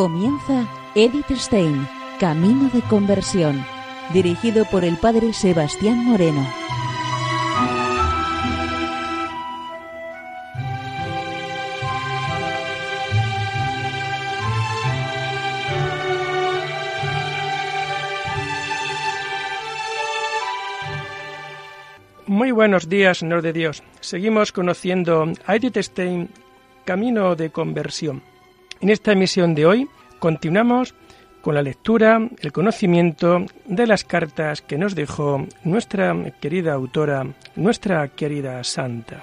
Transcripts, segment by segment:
Comienza Edith Stein, Camino de Conversión, dirigido por el padre Sebastián Moreno. Muy buenos días, Señor de Dios. Seguimos conociendo a Edith Stein, Camino de Conversión. En esta emisión de hoy continuamos con la lectura, el conocimiento de las cartas que nos dejó nuestra querida autora, nuestra querida santa.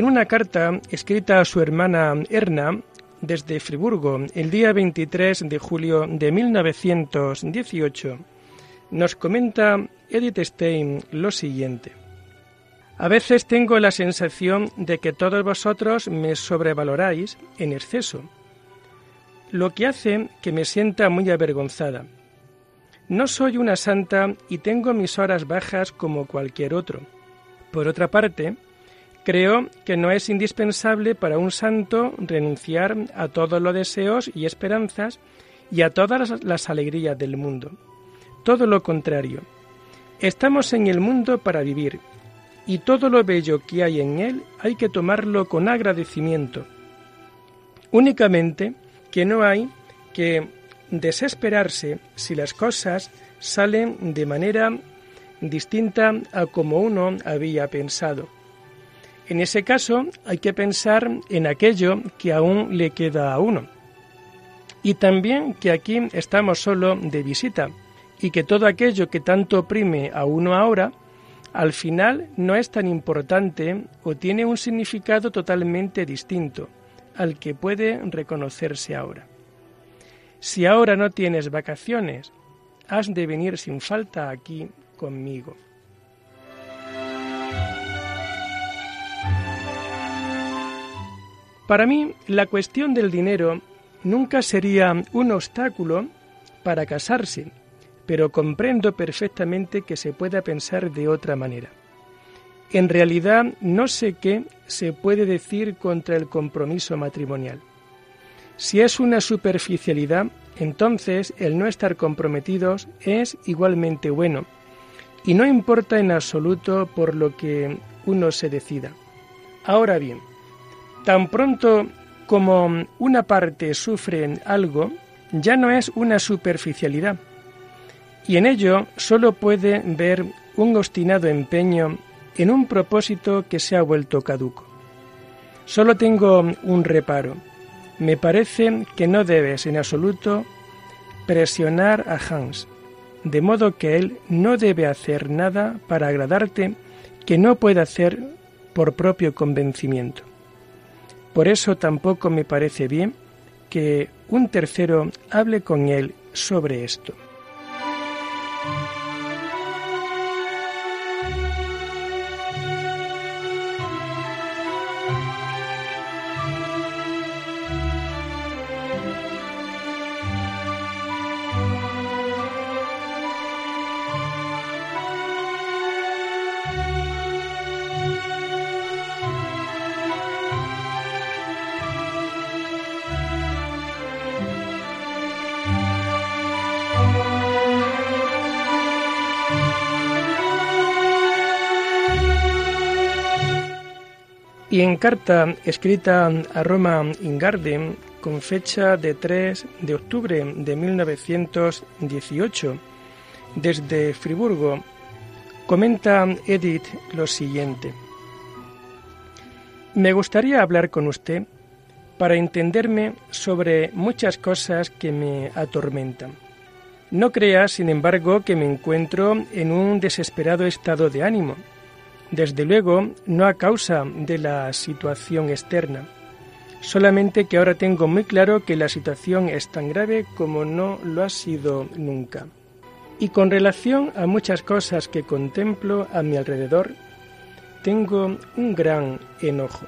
En una carta escrita a su hermana Erna desde Friburgo el día 23 de julio de 1918, nos comenta Edith Stein lo siguiente. A veces tengo la sensación de que todos vosotros me sobrevaloráis en exceso, lo que hace que me sienta muy avergonzada. No soy una santa y tengo mis horas bajas como cualquier otro. Por otra parte, Creo que no es indispensable para un santo renunciar a todos los deseos y esperanzas y a todas las alegrías del mundo. Todo lo contrario. Estamos en el mundo para vivir, y todo lo bello que hay en él hay que tomarlo con agradecimiento. Únicamente que no hay que desesperarse si las cosas salen de manera distinta a como uno había pensado en ese caso hay que pensar en aquello que aún le queda a uno. Y también que aquí estamos solo de visita y que todo aquello que tanto oprime a uno ahora, al final no es tan importante o tiene un significado totalmente distinto al que puede reconocerse ahora. Si ahora no tienes vacaciones, has de venir sin falta aquí conmigo. Para mí, la cuestión del dinero nunca sería un obstáculo para casarse, pero comprendo perfectamente que se pueda pensar de otra manera. En realidad, no sé qué se puede decir contra el compromiso matrimonial. Si es una superficialidad, entonces el no estar comprometidos es igualmente bueno, y no importa en absoluto por lo que uno se decida. Ahora bien, Tan pronto como una parte sufre algo, ya no es una superficialidad, y en ello solo puede ver un obstinado empeño en un propósito que se ha vuelto caduco. Solo tengo un reparo. Me parece que no debes en absoluto presionar a Hans, de modo que él no debe hacer nada para agradarte que no pueda hacer por propio convencimiento. Por eso tampoco me parece bien que un tercero hable con él sobre esto. En carta escrita a Roma Ingarden con fecha de 3 de octubre de 1918, desde Friburgo, comenta Edith lo siguiente. Me gustaría hablar con usted para entenderme sobre muchas cosas que me atormentan. No crea, sin embargo, que me encuentro en un desesperado estado de ánimo desde luego, no a causa de la situación externa, solamente que ahora tengo muy claro que la situación es tan grave como no lo ha sido nunca. Y con relación a muchas cosas que contemplo a mi alrededor, tengo un gran enojo.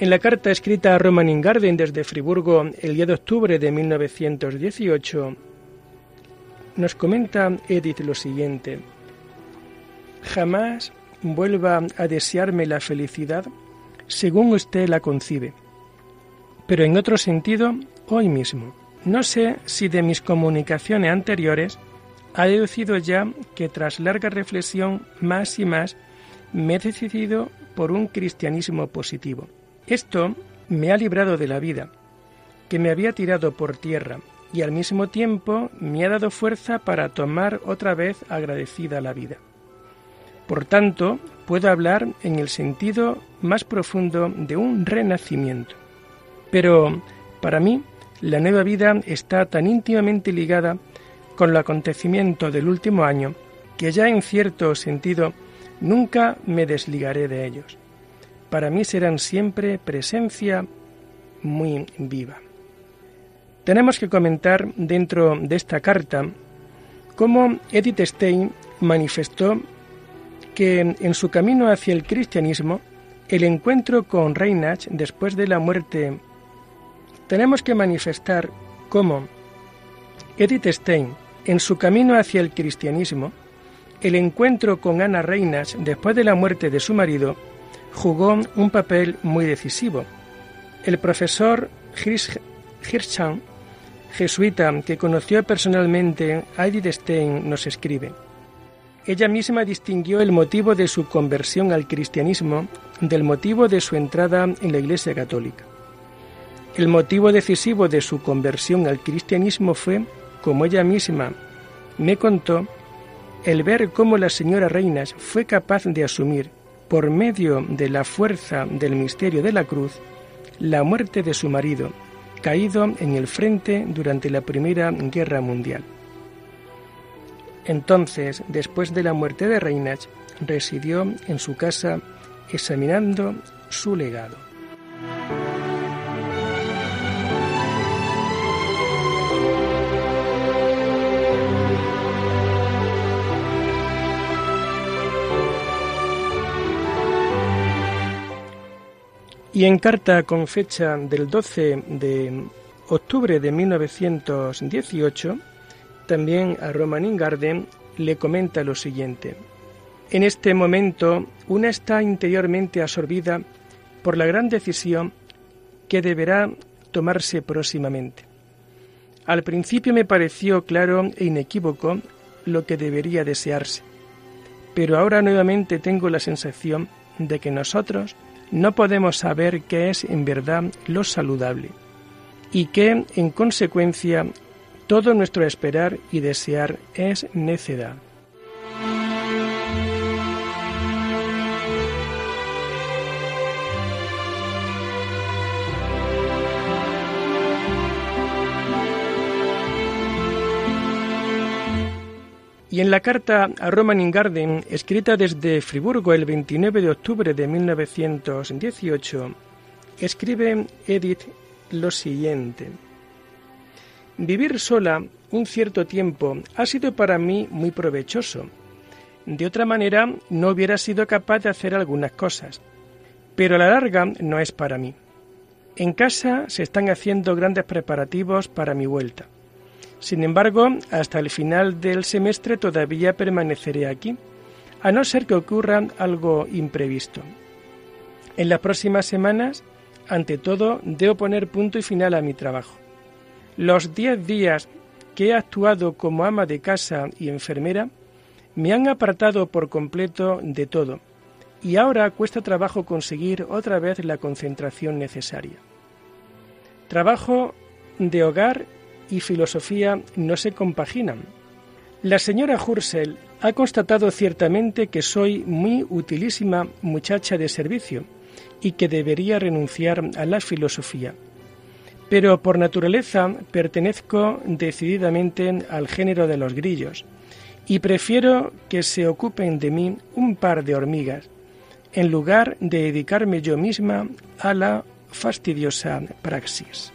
En la carta escrita a Roman Ingarden desde Friburgo el día de octubre de 1918, nos comenta Edith lo siguiente. Jamás vuelva a desearme la felicidad según usted la concibe, pero en otro sentido, hoy mismo. No sé si de mis comunicaciones anteriores ha deducido ya que tras larga reflexión más y más me he decidido por un cristianismo positivo. Esto me ha librado de la vida, que me había tirado por tierra, y al mismo tiempo me ha dado fuerza para tomar otra vez agradecida la vida. Por tanto, puedo hablar en el sentido más profundo de un renacimiento. Pero para mí, la nueva vida está tan íntimamente ligada con el acontecimiento del último año que ya en cierto sentido nunca me desligaré de ellos para mí serán siempre presencia muy viva. Tenemos que comentar dentro de esta carta cómo Edith Stein manifestó que en su camino hacia el cristianismo, el encuentro con Reinach después de la muerte, tenemos que manifestar cómo Edith Stein, en su camino hacia el cristianismo, el encuentro con Ana Reinach después de la muerte de su marido jugó un papel muy decisivo. El profesor Hirschan, jesuita que conoció personalmente a Edith Stein, nos escribe. Ella misma distinguió el motivo de su conversión al cristianismo del motivo de su entrada en la Iglesia Católica. El motivo decisivo de su conversión al cristianismo fue, como ella misma me contó, el ver cómo la señora Reinas fue capaz de asumir por medio de la fuerza del misterio de la cruz, la muerte de su marido, caído en el frente durante la Primera Guerra Mundial. Entonces, después de la muerte de Reinach, residió en su casa examinando su legado. Y en carta con fecha del 12 de octubre de 1918, también a Roman Ingarden le comenta lo siguiente. En este momento, una está interiormente absorbida por la gran decisión que deberá tomarse próximamente. Al principio me pareció claro e inequívoco lo que debería desearse, pero ahora nuevamente tengo la sensación de que nosotros no podemos saber qué es en verdad lo saludable y que, en consecuencia, todo nuestro esperar y desear es necedad. Y en la carta a Roman Ingarden, escrita desde Friburgo el 29 de octubre de 1918, escribe Edith lo siguiente. Vivir sola un cierto tiempo ha sido para mí muy provechoso. De otra manera, no hubiera sido capaz de hacer algunas cosas. Pero a la larga no es para mí. En casa se están haciendo grandes preparativos para mi vuelta. Sin embargo, hasta el final del semestre todavía permaneceré aquí, a no ser que ocurra algo imprevisto. En las próximas semanas, ante todo, debo poner punto y final a mi trabajo. Los diez días que he actuado como ama de casa y enfermera me han apartado por completo de todo, y ahora cuesta trabajo conseguir otra vez la concentración necesaria. Trabajo de hogar y filosofía no se compaginan. La señora Hursel ha constatado ciertamente que soy muy utilísima muchacha de servicio y que debería renunciar a la filosofía. Pero por naturaleza pertenezco decididamente al género de los grillos y prefiero que se ocupen de mí un par de hormigas en lugar de dedicarme yo misma a la fastidiosa praxis.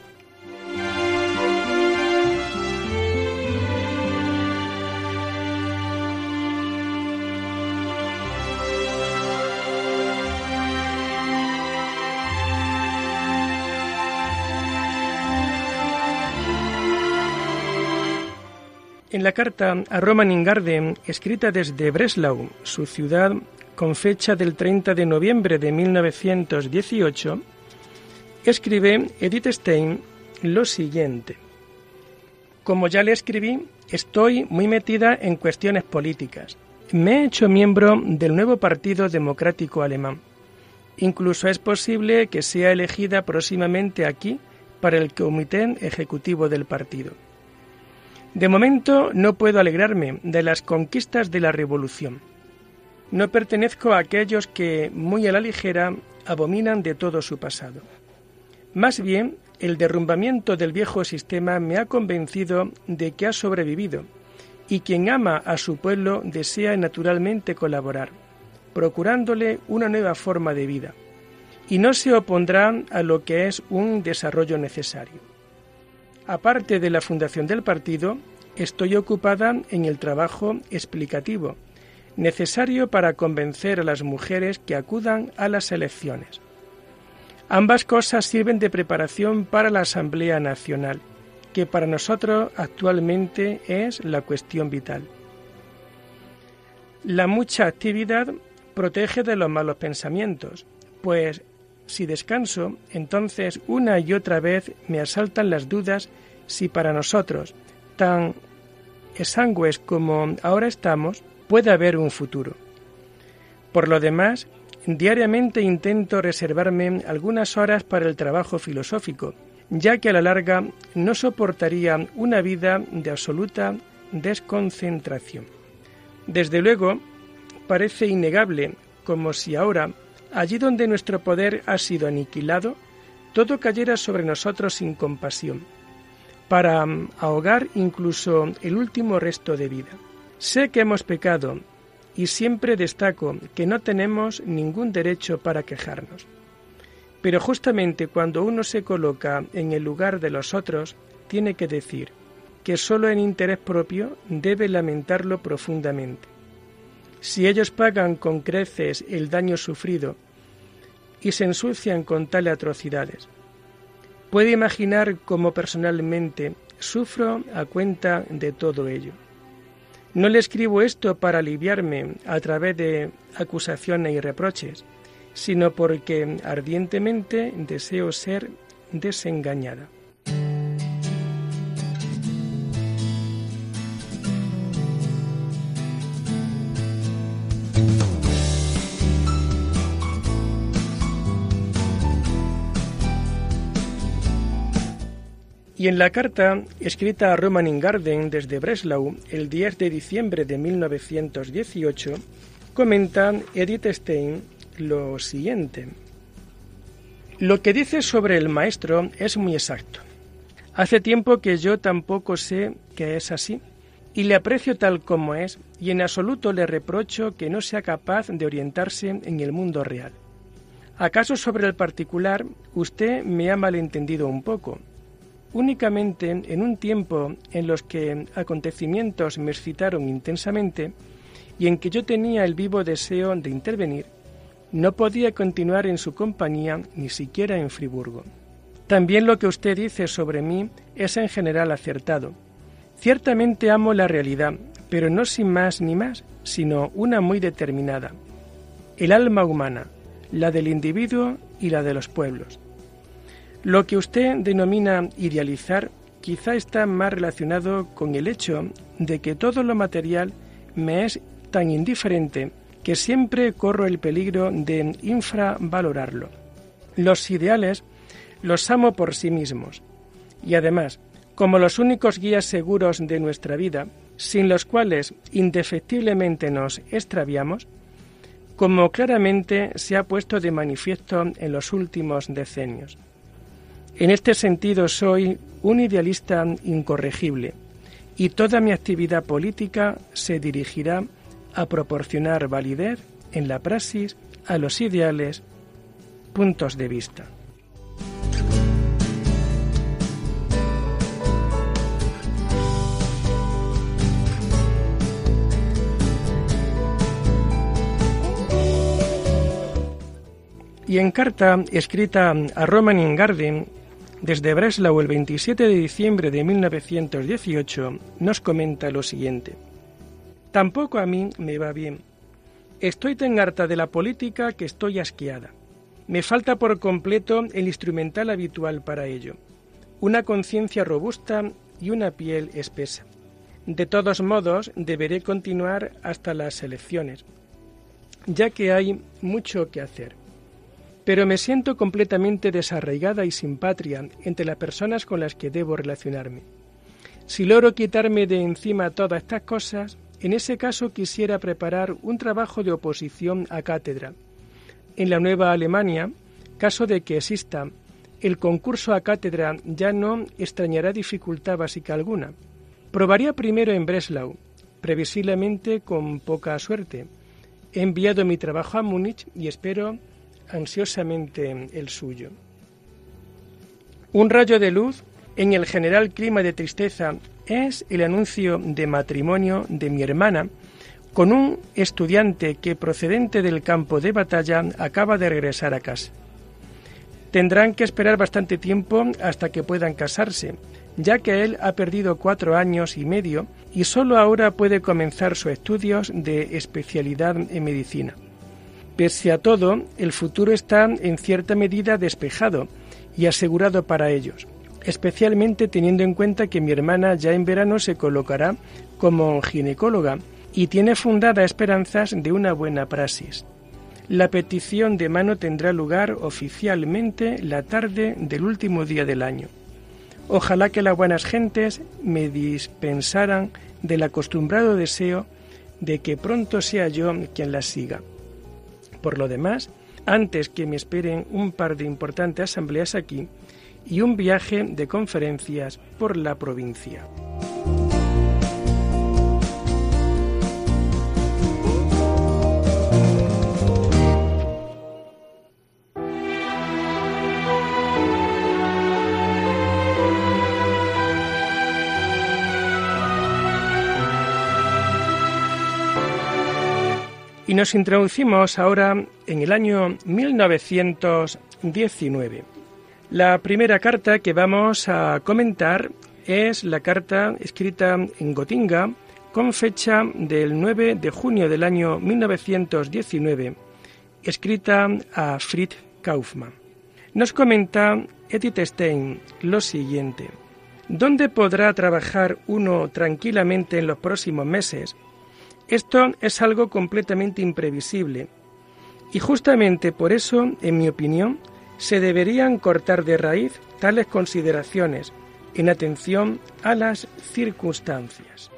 La carta a Roman Ingarden, escrita desde Breslau, su ciudad, con fecha del 30 de noviembre de 1918, escribe Edith Stein lo siguiente. Como ya le escribí, estoy muy metida en cuestiones políticas. Me he hecho miembro del nuevo Partido Democrático Alemán. Incluso es posible que sea elegida próximamente aquí para el comité ejecutivo del partido. De momento no puedo alegrarme de las conquistas de la revolución. No pertenezco a aquellos que, muy a la ligera, abominan de todo su pasado. Más bien, el derrumbamiento del viejo sistema me ha convencido de que ha sobrevivido y quien ama a su pueblo desea naturalmente colaborar, procurándole una nueva forma de vida, y no se opondrá a lo que es un desarrollo necesario. Aparte de la fundación del partido, estoy ocupada en el trabajo explicativo, necesario para convencer a las mujeres que acudan a las elecciones. Ambas cosas sirven de preparación para la Asamblea Nacional, que para nosotros actualmente es la cuestión vital. La mucha actividad protege de los malos pensamientos, pues si descanso, entonces una y otra vez me asaltan las dudas si para nosotros, tan exangües como ahora estamos, puede haber un futuro. Por lo demás, diariamente intento reservarme algunas horas para el trabajo filosófico, ya que a la larga no soportaría una vida de absoluta desconcentración. Desde luego, parece innegable, como si ahora, allí donde nuestro poder ha sido aniquilado, todo cayera sobre nosotros sin compasión, para ahogar incluso el último resto de vida. Sé que hemos pecado y siempre destaco que no tenemos ningún derecho para quejarnos. Pero justamente cuando uno se coloca en el lugar de los otros, tiene que decir que solo en interés propio debe lamentarlo profundamente. Si ellos pagan con creces el daño sufrido y se ensucian con tales atrocidades, puede imaginar cómo personalmente sufro a cuenta de todo ello. No le escribo esto para aliviarme a través de acusaciones y reproches, sino porque ardientemente deseo ser desengañada. Y en la carta escrita a Roman Ingarden desde Breslau el 10 de diciembre de 1918, comenta Edith Stein lo siguiente. Lo que dice sobre el maestro es muy exacto. Hace tiempo que yo tampoco sé que es así, y le aprecio tal como es, y en absoluto le reprocho que no sea capaz de orientarse en el mundo real. ¿Acaso sobre el particular usted me ha malentendido un poco? Únicamente en un tiempo en los que acontecimientos me excitaron intensamente y en que yo tenía el vivo deseo de intervenir, no podía continuar en su compañía ni siquiera en Friburgo. También lo que usted dice sobre mí es en general acertado. Ciertamente amo la realidad, pero no sin más ni más, sino una muy determinada. El alma humana, la del individuo y la de los pueblos. Lo que usted denomina idealizar quizá está más relacionado con el hecho de que todo lo material me es tan indiferente que siempre corro el peligro de infravalorarlo. Los ideales los amo por sí mismos y además, como los únicos guías seguros de nuestra vida, sin los cuales indefectiblemente nos extraviamos, como claramente se ha puesto de manifiesto en los últimos decenios. En este sentido soy un idealista incorregible y toda mi actividad política se dirigirá a proporcionar validez en la praxis a los ideales puntos de vista. Y en carta escrita a Roman Ingarden desde Breslau el 27 de diciembre de 1918, nos comenta lo siguiente. Tampoco a mí me va bien. Estoy tan harta de la política que estoy asqueada. Me falta por completo el instrumental habitual para ello, una conciencia robusta y una piel espesa. De todos modos, deberé continuar hasta las elecciones, ya que hay mucho que hacer. Pero me siento completamente desarraigada y sin patria entre las personas con las que debo relacionarme. Si logro quitarme de encima todas estas cosas, en ese caso quisiera preparar un trabajo de oposición a cátedra. En la Nueva Alemania, caso de que exista, el concurso a cátedra ya no extrañará dificultad básica alguna. Probaría primero en Breslau, previsiblemente con poca suerte. He enviado mi trabajo a Múnich y espero ansiosamente el suyo. Un rayo de luz en el general clima de tristeza es el anuncio de matrimonio de mi hermana con un estudiante que procedente del campo de batalla acaba de regresar a casa. Tendrán que esperar bastante tiempo hasta que puedan casarse, ya que él ha perdido cuatro años y medio y solo ahora puede comenzar sus estudios de especialidad en medicina. Pese a todo, el futuro está en cierta medida despejado y asegurado para ellos especialmente teniendo en cuenta que mi hermana ya en verano se colocará como ginecóloga y tiene fundada esperanzas de una buena praxis. La petición de mano tendrá lugar oficialmente la tarde del último día del año. Ojalá que las buenas gentes me dispensaran del acostumbrado deseo de que pronto sea yo quien las siga. Por lo demás, antes que me esperen un par de importantes asambleas aquí, y un viaje de conferencias por la provincia. Y nos introducimos ahora en el año 1919. La primera carta que vamos a comentar es la carta escrita en Gotinga con fecha del 9 de junio del año 1919, escrita a Fritz Kaufmann. Nos comenta Edith Stein lo siguiente. ¿Dónde podrá trabajar uno tranquilamente en los próximos meses? Esto es algo completamente imprevisible. Y justamente por eso, en mi opinión, se deberían cortar de raíz tales consideraciones en atención a las circunstancias.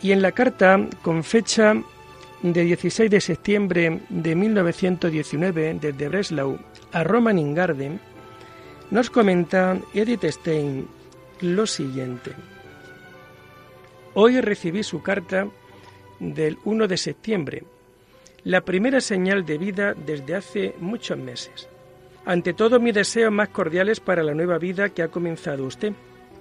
Y en la carta, con fecha de 16 de septiembre de 1919, desde Breslau a Roman Ingarden, nos comenta Edith Stein lo siguiente. Hoy recibí su carta del 1 de septiembre, la primera señal de vida desde hace muchos meses. Ante todo, mis deseos más cordiales para la nueva vida que ha comenzado usted.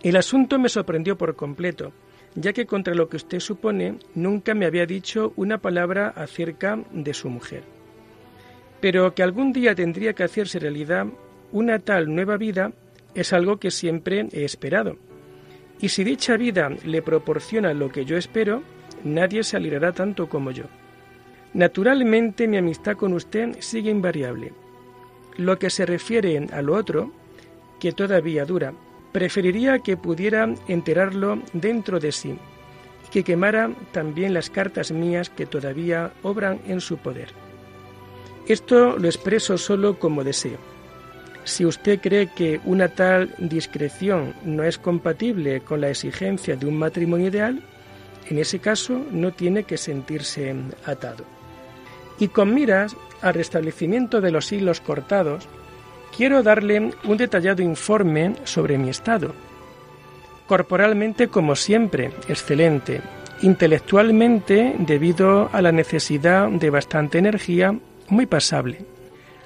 El asunto me sorprendió por completo, ya que contra lo que usted supone, nunca me había dicho una palabra acerca de su mujer. Pero que algún día tendría que hacerse realidad una tal nueva vida es algo que siempre he esperado. Y si dicha vida le proporciona lo que yo espero, nadie se alegrará tanto como yo. Naturalmente mi amistad con usted sigue invariable. Lo que se refiere a lo otro, que todavía dura, preferiría que pudiera enterarlo dentro de sí y que quemara también las cartas mías que todavía obran en su poder. Esto lo expreso solo como deseo si usted cree que una tal discreción no es compatible con la exigencia de un matrimonio ideal, en ese caso no tiene que sentirse atado. Y con miras al restablecimiento de los hilos cortados, quiero darle un detallado informe sobre mi estado. Corporalmente, como siempre, excelente. Intelectualmente, debido a la necesidad de bastante energía, muy pasable.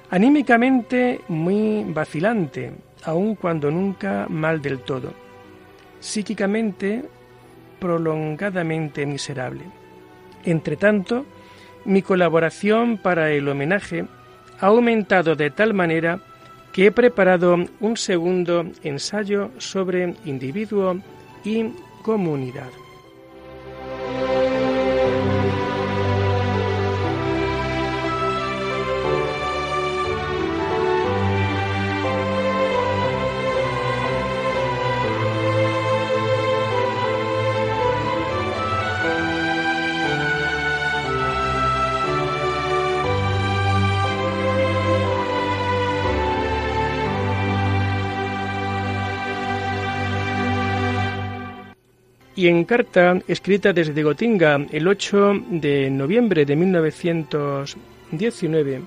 Anímicamente muy vacilante, aun cuando nunca mal del todo. Psíquicamente prolongadamente miserable. Entretanto, mi colaboración para el homenaje ha aumentado de tal manera que he preparado un segundo ensayo sobre individuo y comunidad. Y en carta escrita desde Gotinga el 8 de noviembre de 1919,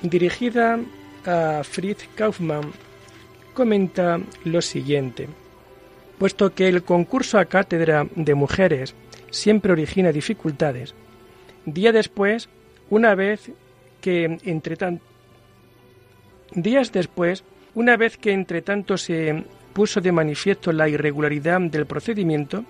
dirigida a Fritz Kaufmann, comenta lo siguiente. Puesto que el concurso a cátedra de mujeres siempre origina dificultades, día después, una vez que entre días después, una vez que entre tanto se puso de manifiesto la irregularidad del procedimiento,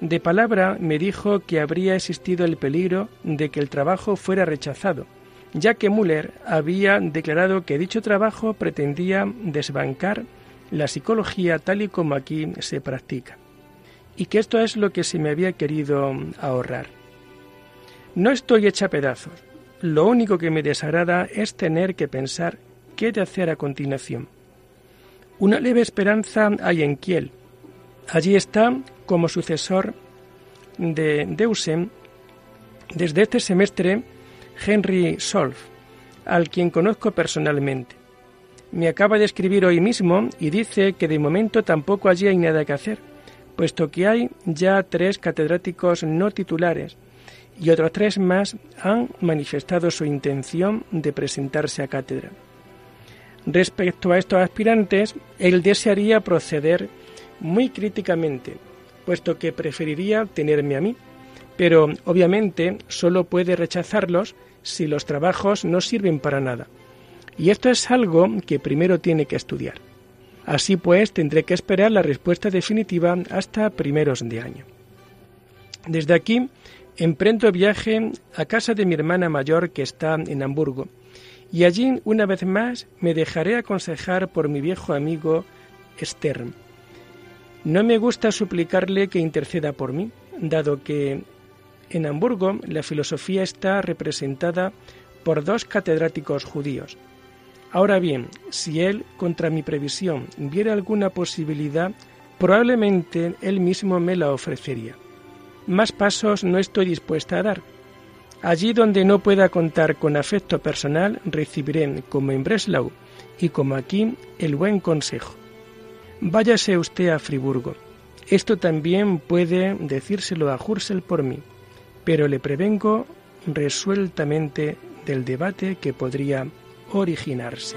de palabra me dijo que habría existido el peligro de que el trabajo fuera rechazado, ya que Müller había declarado que dicho trabajo pretendía desbancar la psicología tal y como aquí se practica, y que esto es lo que se me había querido ahorrar. No estoy hecha pedazos, lo único que me desagrada es tener que pensar qué de hacer a continuación una leve esperanza hay en Kiel. Allí está, como sucesor de Deusen, desde este semestre, Henry Solf, al quien conozco personalmente. Me acaba de escribir hoy mismo y dice que de momento tampoco allí hay nada que hacer, puesto que hay ya tres catedráticos no titulares y otros tres más han manifestado su intención de presentarse a cátedra. Respecto a estos aspirantes, él desearía proceder muy críticamente, puesto que preferiría tenerme a mí, pero obviamente solo puede rechazarlos si los trabajos no sirven para nada. Y esto es algo que primero tiene que estudiar. Así pues, tendré que esperar la respuesta definitiva hasta primeros de año. Desde aquí, emprendo viaje a casa de mi hermana mayor que está en Hamburgo, y allí, una vez más, me dejaré aconsejar por mi viejo amigo Stern. No me gusta suplicarle que interceda por mí, dado que en Hamburgo la filosofía está representada por dos catedráticos judíos. Ahora bien, si él, contra mi previsión, viera alguna posibilidad, probablemente él mismo me la ofrecería. Más pasos no estoy dispuesta a dar, Allí donde no pueda contar con afecto personal, recibiré, como en Breslau y como aquí, el buen consejo. Váyase usted a Friburgo. Esto también puede decírselo a Hursel por mí, pero le prevengo resueltamente del debate que podría originarse.